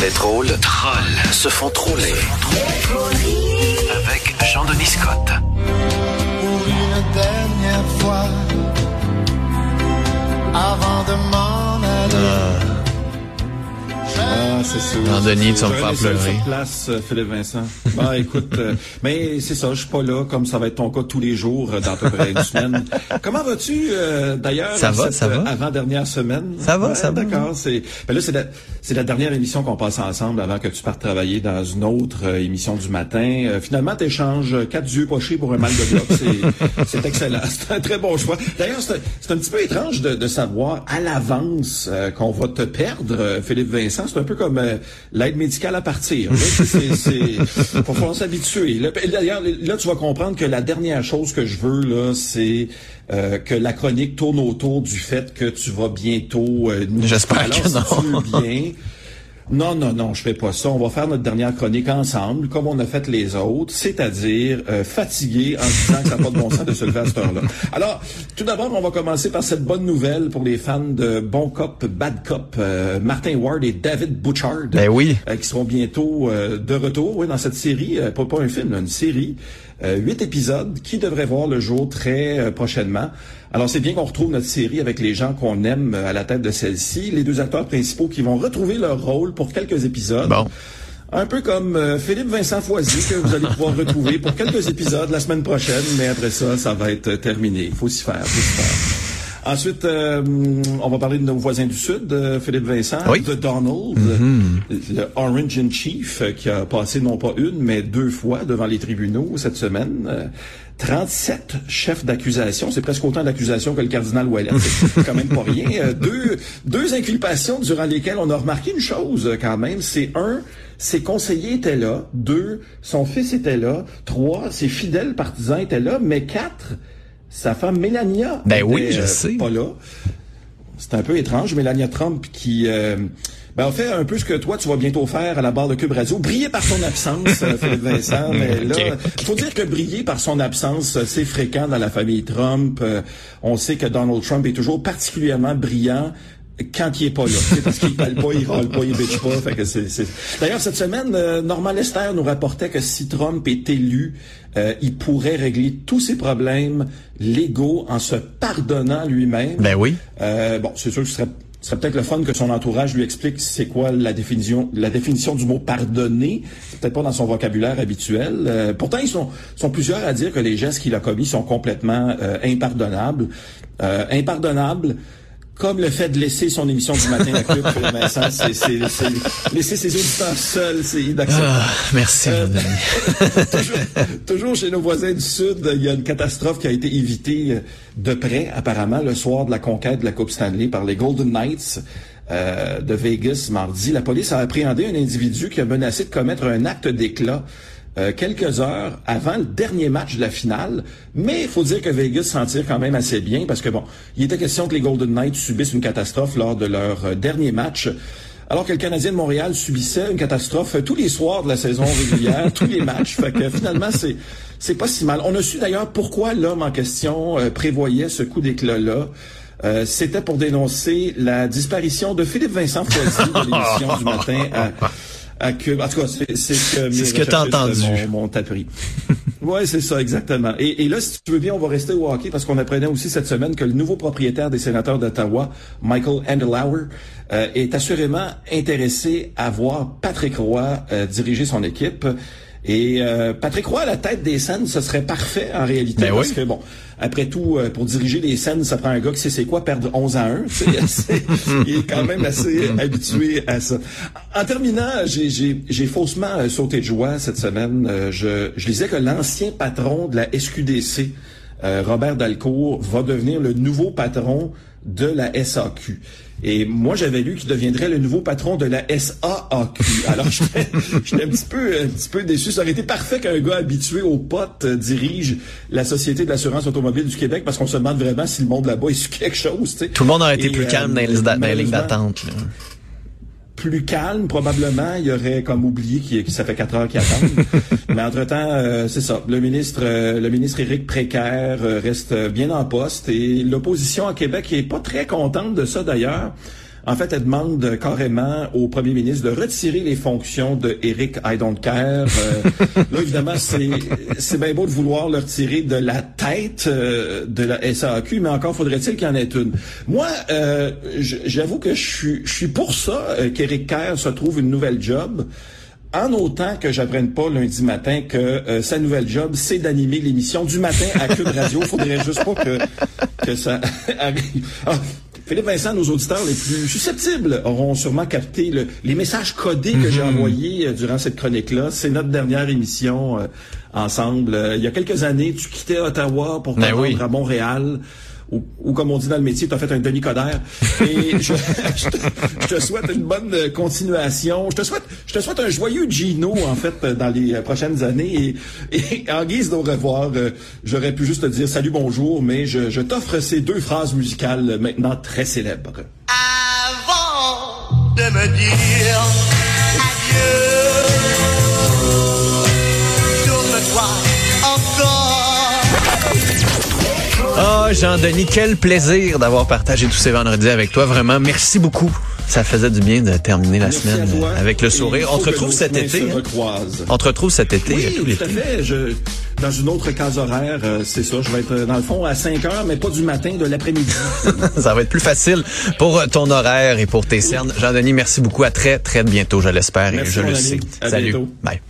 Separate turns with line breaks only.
Les drôles trolls se font troller. Avec Jean-Denis Scott.
pour une dernière fois avant de m'en
c'est sûr.
Non, Denis, tu vas me faire pleurer.
place, euh, Philippe Vincent. Bah, écoute, euh, mais c'est ça, je suis pas là, comme ça va être ton cas tous les jours euh, dans à peu près une semaine. Comment vas-tu, euh, d'ailleurs,
Ça
dans
va,
cette,
ça va.
avant-dernière semaine?
Ça va,
Ouais,
ça va.
D'accord, c'est, ben là, c'est la, c'est la dernière émission qu'on passe ensemble avant que tu partes travailler dans une autre émission du matin. Finalement, t'échanges quatre yeux pochés pour un mal de bloc. C'est, excellent. C'est un très bon choix. D'ailleurs, c'est, un- petit peu étrange de, de savoir à l'avance qu'on va te perdre, Philippe Vincent. C'est un peu comme euh, l'aide médicale à partir. c'est, faut s'habituer. D'ailleurs, là, tu vas comprendre que la dernière chose que je veux, là, c'est euh, que la chronique tourne autour du fait que tu vas bientôt euh, nous
J'espère que non.
bien, non, non, non, je fais pas ça. On va faire notre dernière chronique ensemble, comme on a fait les autres, c'est-à-dire euh, fatigué en disant que ça n'a pas de bon sens de se lever à cette heure-là. Alors, tout d'abord, on va commencer par cette bonne nouvelle pour les fans de Bon Cop, Bad Cop, euh, Martin Ward et David Butchard,
Ben oui.
euh, qui seront bientôt euh, de retour oui, dans cette série, euh, pas, pas un film, là, une série, huit épisodes qui devraient voir le jour très euh, prochainement. Alors c'est bien qu'on retrouve notre série avec les gens qu'on aime euh, à la tête de celle-ci, les deux acteurs principaux qui vont retrouver leur rôle pour quelques épisodes.
Bon.
Un peu comme euh, Philippe Vincent Foisy que vous allez pouvoir retrouver pour quelques épisodes la semaine prochaine, mais après ça, ça va être euh, terminé. Il faut s'y faire, faut s'y faire. Ensuite, euh, on va parler de nos voisins du Sud, euh, Philippe Vincent,
Oui.
de Donald, le Orange in Chief, euh, qui a passé non pas une, mais deux fois devant les tribunaux cette semaine. Euh, 37 chefs d'accusation, c'est presque autant d'accusations que le cardinal Ouellet. C'est quand même pas rien. Euh, deux, deux inculpations durant lesquelles on a remarqué une chose euh, quand même, c'est un, ses conseillers étaient là, deux, son fils était là, trois, ses fidèles partisans étaient là, mais quatre, sa femme Mélania
Ben
était,
oui, je
euh,
sais.
pas là. C'est un peu étrange, Mélania Trump qui euh, ben, a fait un peu ce que toi tu vas bientôt faire à la barre de Cube Radio, briller par son absence, euh, Philippe Vincent. Mais là, faut dire que briller par son absence, c'est fréquent dans la famille Trump. Euh, on sait que Donald Trump est toujours particulièrement brillant quand il est pas là, sais, parce qu'il parle pas, il râle pas, il bitch pas. Fait que c'est, c'est- D'ailleurs, cette semaine, euh, Normand Lester nous rapportait que si Trump est élu, euh, il pourrait régler tous ses problèmes légaux en se pardonnant lui-même.
Ben oui.
Euh, bon, c'est sûr que ce serait, ce serait peut-être le fun que son entourage lui explique c'est quoi la définition, la définition du mot pardonner. C'est peut-être pas dans son vocabulaire habituel. Euh, pourtant, ils sont, sont plusieurs à dire que les gestes qu'il a commis sont complètement euh, impardonnables. Euh, impardonnables. Comme le fait de laisser son émission du matin à Club, Vincent, c'est, c'est, c'est- laisser ses auditeurs seuls, c'est inacceptable.
Ah, merci,
Euh, toujours, toujours chez nos voisins du Sud, il y a une catastrophe qui a été évitée euh, de près, apparemment, le soir de la conquête de la Coupe Stanley par les Golden Knights euh, de Vegas mardi. La police a appréhendé un individu qui a menacé de commettre un acte d'éclat euh, quelques heures avant le dernier match de la finale. Mais il faut dire que Vegas s'en tire quand même assez bien parce que, bon, il était question que les Golden Knights subissent une catastrophe lors de leur euh, dernier match. Alors que le Canadien de Montréal subissait une catastrophe euh, tous les soirs de la saison régulière, tous les matchs. Fait que finalement, c'est c'est pas si mal. On a su d'ailleurs pourquoi l'homme en question euh, prévoyait ce coup d'éclat-là. Euh, C'était pour dénoncer la disparition de Philippe Vincent Foisy de l'émission du matin à, à Cube. En tout cas, c'est ce que, mes
C'est ce que t'as
recherchistes
entendu.
Ouais, c'est ça, exactement. Et, et là, si tu veux bien, on va rester au hockey parce qu'on apprenait aussi cette semaine que le nouveau propriétaire des sénateurs d'Ottawa, Michael Andelauer, euh, est assurément intéressé à voir Patrick Roy euh, diriger son équipe. Et euh, Patrick Roy à la tête des scènes, ce serait parfait en réalité
Ben
parce
oui.
que bon, après tout, euh, pour diriger les scènes, ça prend un gars qui sait c'est quoi perdre 11 à 1. tu sais, c'est- il est quand même assez habitué à ça. En terminant, j'ai- j'ai j'ai faussement euh, sauté de joie cette semaine. Euh, je, je lisais que l'ancien patron de la SQDC, euh, Robert Dalcourt, va devenir le nouveau patron de la SAQ. Et moi, j'avais lu qu'il deviendrait le nouveau patron de la SAAQ. Alors, j'étais j'étais un petit peu, un petit peu déçu. Ça aurait été parfait qu'un gars habitué aux potes euh, dirige la Société de l'assurance automobile du Québec parce qu'on se demande vraiment si le monde là-bas est sur quelque chose.
Tout le monde aurait été
Et,
plus
euh,
calme dans les, dans les lignes d'attente.
Plus calme, probablement, il y aurait comme oublié qu'il que ça fait quatre heures qu'il attend. Mais entre-temps, euh, c'est ça. Le ministre, euh, le ministre Éric Précaire euh, reste bien en poste et l'opposition à Québec est pas très contente de ça d'ailleurs. En fait, elle demande carrément au premier ministre de retirer les fonctions de Eric I don't care. Euh, là, évidemment, c'est c'est bien beau de vouloir le retirer de la tête euh, de la SAQ, mais encore faudrait-il qu'il y en ait une. Moi, euh, j'avoue que je suis je suis pour ça qu'Éric Kerr se trouve une nouvelle job en autant que j'apprenne pas lundi matin que euh, sa nouvelle job, c'est d'animer l'émission du matin à Cube Radio. Faudrait juste pas que, que ça arrive. Ah, Philippe Vincent, nos auditeurs les plus susceptibles auront sûrement capté le, les messages codés que j'ai
Mhm.
envoyés euh, durant cette chronique-là. C'est notre dernière émission euh, ensemble. Euh, il y a quelques années, tu quittais Ottawa pour te
Ben oui.
à Montréal. Ou, ou comme on dit dans le métier, tu as fait un Denis Coderre. Et je, je te, je te souhaite une bonne euh, continuation. Je te souhaite, je te souhaite un joyeux Gino, en fait, euh, dans les euh, prochaines années. Et, et en guise d'au revoir, j'aurais pu juste te dire salut, bonjour, mais je, je t'offre ces deux phrases musicales maintenant très célèbres.
Avant de me dire adieu,
Oh, Jean-Denis, quel plaisir d'avoir partagé tous ces vendredis avec toi. Vraiment, merci beaucoup. Ça faisait du bien de terminer la
Merci
semaine avec le sourire. On te retrouve cet été. hein? On te retrouve cet été.
Oui,
tout
tout à fait. Je, dans une autre case horaire, euh, c'est ça. Je vais être, euh, dans le fond, à 5 heures, mais pas du matin, de l'après-midi.
Ça va être plus facile pour ton horaire et pour tes cernes. Jean-Denis, merci beaucoup. À très, très bientôt, je l'espère et je le sais.
À
Salut.
bientôt.
Bye.